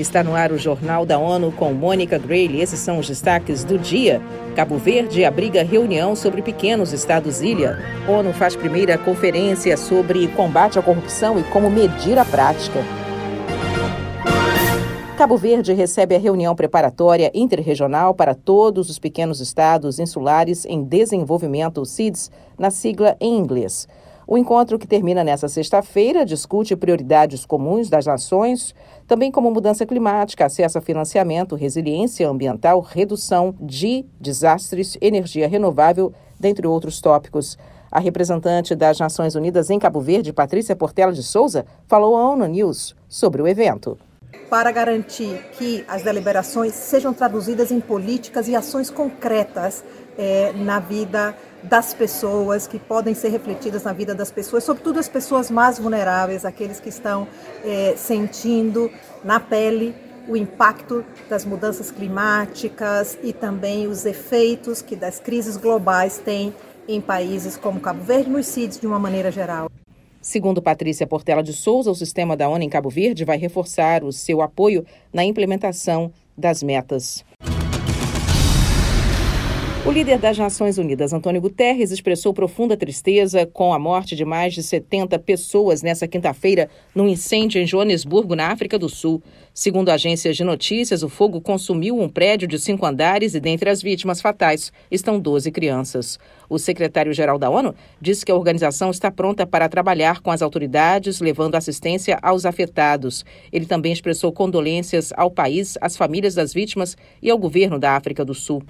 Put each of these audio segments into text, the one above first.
Está no ar o Jornal da ONU com Mônica Grayle. Esses são os destaques do dia. Cabo Verde abriga reunião sobre pequenos estados-ilha. ONU faz primeira conferência sobre combate à corrupção e como medir a prática. Cabo Verde recebe a reunião preparatória interregional para todos os pequenos estados insulares em desenvolvimento, CIDS, na sigla em inglês. O encontro, que termina nesta sexta-feira, discute prioridades comuns das nações, também como mudança climática, acesso a financiamento, resiliência ambiental, redução de desastres, energia renovável, dentre outros tópicos. A representante das Nações Unidas em Cabo Verde, Patrícia Portela de Souza, falou à ONU News sobre o evento para garantir que as deliberações sejam traduzidas em políticas e ações concretas é, na vida das pessoas, que podem ser refletidas na vida das pessoas, sobretudo as pessoas mais vulneráveis, aqueles que estão é, sentindo na pele o impacto das mudanças climáticas e também os efeitos que das crises globais têm em países como Cabo Verde nos CIDs de uma maneira geral. Segundo Patrícia Portela de Souza, o sistema da ONU em Cabo Verde vai reforçar o seu apoio na implementação das metas. O líder das Nações Unidas, Antônio Guterres, expressou profunda tristeza com a morte de mais de 70 pessoas nesta quinta-feira num incêndio em Joanesburgo, na África do Sul. Segundo agências de notícias, o fogo consumiu um prédio de cinco andares e, dentre as vítimas fatais, estão 12 crianças. O secretário-geral da ONU disse que a organização está pronta para trabalhar com as autoridades, levando assistência aos afetados. Ele também expressou condolências ao país, às famílias das vítimas e ao governo da África do Sul.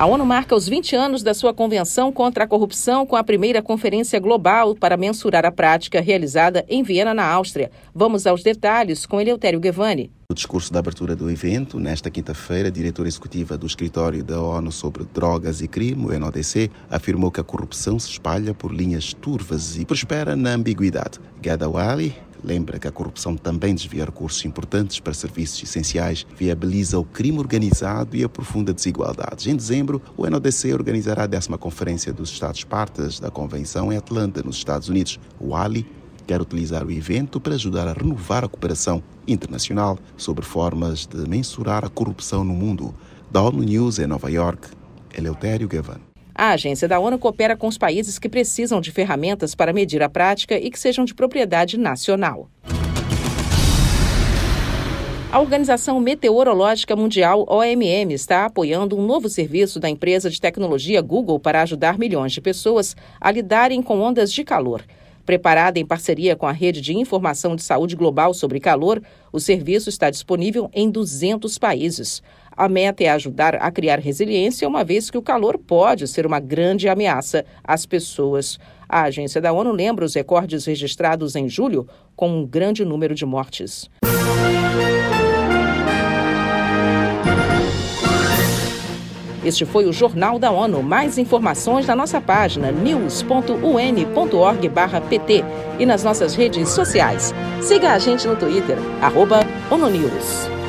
A ONU marca os 20 anos da sua Convenção contra a Corrupção com a primeira conferência global para mensurar a prática realizada em Viena, na Áustria. Vamos aos detalhes com Eleutério Gevani. No discurso da abertura do evento, nesta quinta-feira, a diretora executiva do Escritório da ONU sobre Drogas e Crime, o NODC, afirmou que a corrupção se espalha por linhas turvas e prospera na ambiguidade. Gada Wali, lembra que a corrupção também desvia recursos importantes para serviços essenciais, viabiliza o crime organizado e aprofunda desigualdades. Em dezembro, o NODC organizará a décima conferência dos Estados-partes da Convenção em Atlanta, nos Estados Unidos. O Ali quer utilizar o evento para ajudar a renovar a cooperação internacional sobre formas de mensurar a corrupção no mundo. Da ONU News em Nova York, Eleutério Gavan. A agência da ONU coopera com os países que precisam de ferramentas para medir a prática e que sejam de propriedade nacional. A Organização Meteorológica Mundial, OMM, está apoiando um novo serviço da empresa de tecnologia Google para ajudar milhões de pessoas a lidarem com ondas de calor. Preparada em parceria com a Rede de Informação de Saúde Global sobre Calor, o serviço está disponível em 200 países. A meta é ajudar a criar resiliência, uma vez que o calor pode ser uma grande ameaça às pessoas. A agência da ONU lembra os recordes registrados em julho, com um grande número de mortes. Este foi o Jornal da ONU. Mais informações na nossa página news.un.org/pt e nas nossas redes sociais. Siga a gente no Twitter, ONUNews.